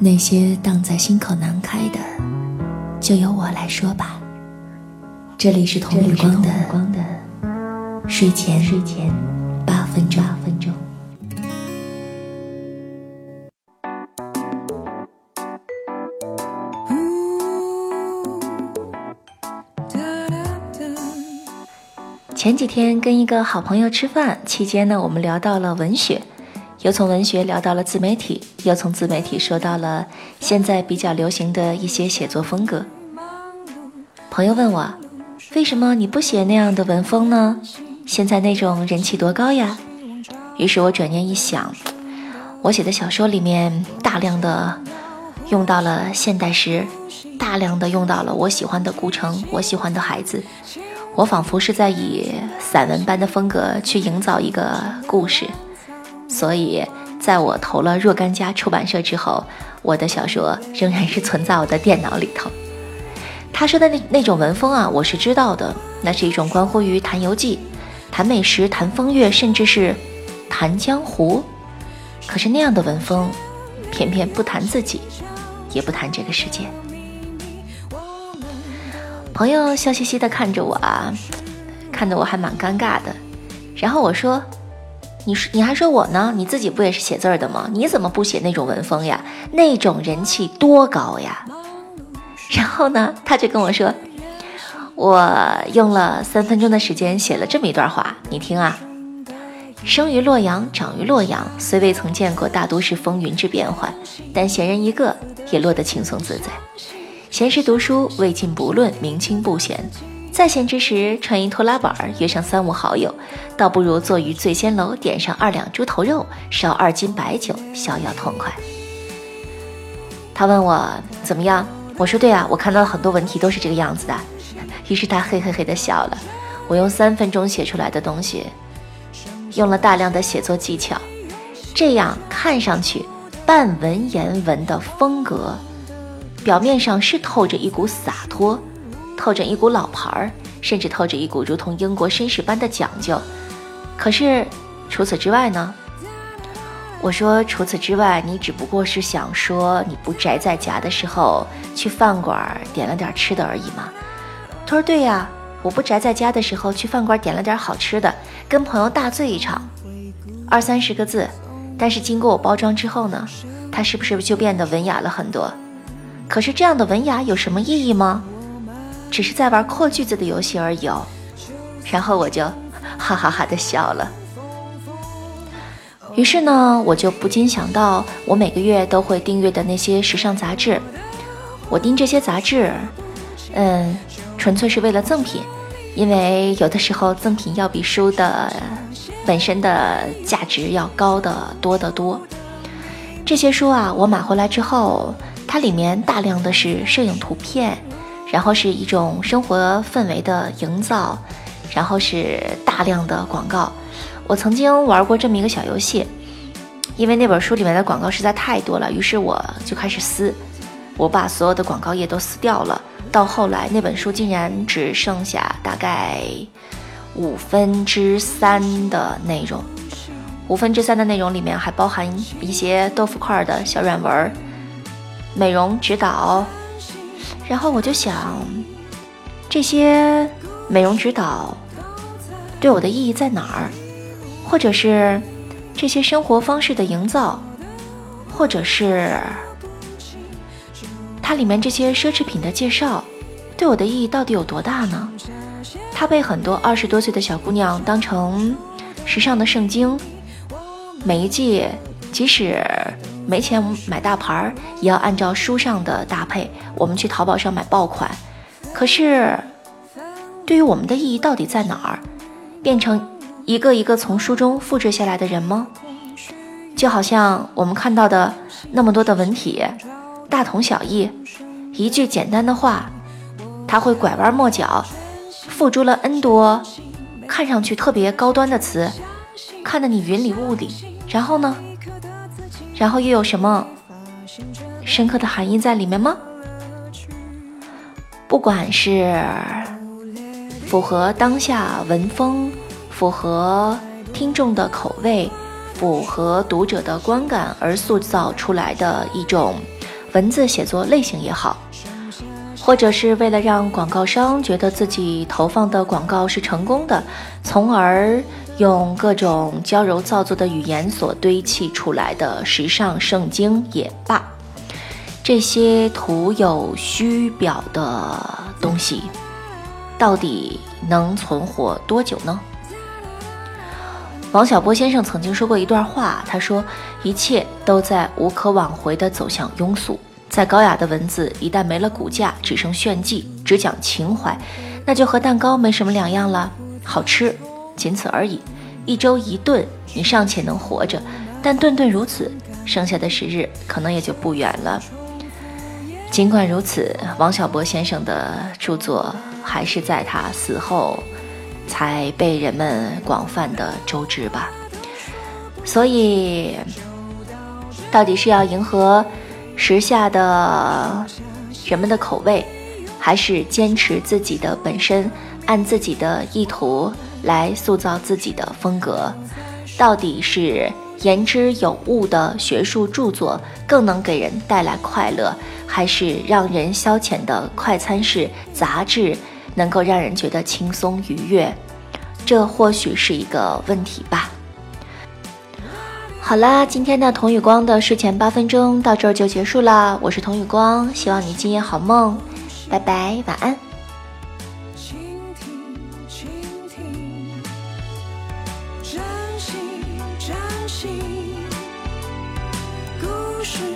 那些荡在心口难开的，就由我来说吧。这里是童光的睡前睡前八分钟。前几天跟一个好朋友吃饭，期间呢，我们聊到了文学。又从文学聊到了自媒体，又从自媒体说到了现在比较流行的一些写作风格。朋友问我，为什么你不写那样的文风呢？现在那种人气多高呀？于是我转念一想，我写的小说里面大量的用到了现代诗，大量的用到了我喜欢的古城，我喜欢的孩子，我仿佛是在以散文般的风格去营造一个故事。所以，在我投了若干家出版社之后，我的小说仍然是存在我的电脑里头。他说的那那种文风啊，我是知道的，那是一种关乎于谈游记、谈美食、谈风月，甚至是谈江湖。可是那样的文风，偏偏不谈自己，也不谈这个世界。朋友笑嘻嘻的看着我啊，看得我还蛮尴尬的。然后我说。你说你还说我呢？你自己不也是写字的吗？你怎么不写那种文风呀？那种人气多高呀！然后呢，他就跟我说，我用了三分钟的时间写了这么一段话，你听啊：生于洛阳，长于洛阳，虽未曾见过大都市风云之变幻，但闲人一个也落得轻松自在。闲时读书，未尽不论，明清不闲。在闲之时，穿一拖拉板，约上三五好友，倒不如坐于醉仙楼，点上二两猪头肉，烧二斤白酒，逍遥痛快。他问我怎么样，我说对啊，我看到了很多文题都是这个样子的。于是他嘿嘿嘿的笑了。我用三分钟写出来的东西，用了大量的写作技巧，这样看上去半文言文的风格，表面上是透着一股洒脱。透着一股老牌儿，甚至透着一股如同英国绅士般的讲究。可是除此之外呢？我说除此之外，你只不过是想说你不宅在家的时候去饭馆点了点吃的而已嘛。他说对呀，我不宅在家的时候去饭馆点了点好吃的，跟朋友大醉一场，二三十个字。但是经过我包装之后呢，它是不是就变得文雅了很多？可是这样的文雅有什么意义吗？只是在玩扩句子的游戏而已哦，然后我就 哈哈哈的笑了。于是呢，我就不禁想到我每个月都会订阅的那些时尚杂志。我订这些杂志，嗯，纯粹是为了赠品，因为有的时候赠品要比书的本身的价值要高的多得多。这些书啊，我买回来之后，它里面大量的是摄影图片。然后是一种生活氛围的营造，然后是大量的广告。我曾经玩过这么一个小游戏，因为那本书里面的广告实在太多了，于是我就开始撕，我把所有的广告页都撕掉了。到后来，那本书竟然只剩下大概五分之三的内容，五分之三的内容里面还包含一些豆腐块的小软文、美容指导。然后我就想，这些美容指导对我的意义在哪儿？或者是这些生活方式的营造，或者是它里面这些奢侈品的介绍，对我的意义到底有多大呢？它被很多二十多岁的小姑娘当成时尚的圣经，每一季即使。没钱买大牌儿，也要按照书上的搭配。我们去淘宝上买爆款，可是对于我们的意义到底在哪儿？变成一个一个从书中复制下来的人吗？就好像我们看到的那么多的文体，大同小异，一句简单的话，他会拐弯抹角，付诸了 N 多看上去特别高端的词，看得你云里雾里。然后呢？然后又有什么深刻的含义在里面吗？不管是符合当下文风、符合听众的口味、符合读者的观感而塑造出来的一种文字写作类型也好，或者是为了让广告商觉得自己投放的广告是成功的，从而用各种娇柔造作的语言所堆砌出来的时尚圣经也罢，这些徒有虚表的东西，到底能存活多久呢？王小波先生曾经说过一段话，他说：“一切都在无可挽回地走向庸俗。再高雅的文字，一旦没了骨架，只剩炫技，只讲情怀，那就和蛋糕没什么两样了。好吃，仅此而已。一周一顿，你尚且能活着，但顿顿如此，剩下的时日可能也就不远了。尽管如此，王小波先生的著作还是在他死后。”才被人们广泛的周知吧。所以，到底是要迎合时下的人们的口味，还是坚持自己的本身，按自己的意图来塑造自己的风格？到底是言之有物的学术著作更能给人带来快乐，还是让人消遣的快餐式杂志？能够让人觉得轻松愉悦，这或许是一个问题吧。好啦，今天的童宇光的睡前八分钟到这儿就结束了。我是童宇光，希望你今夜好梦，拜拜，晚安。是。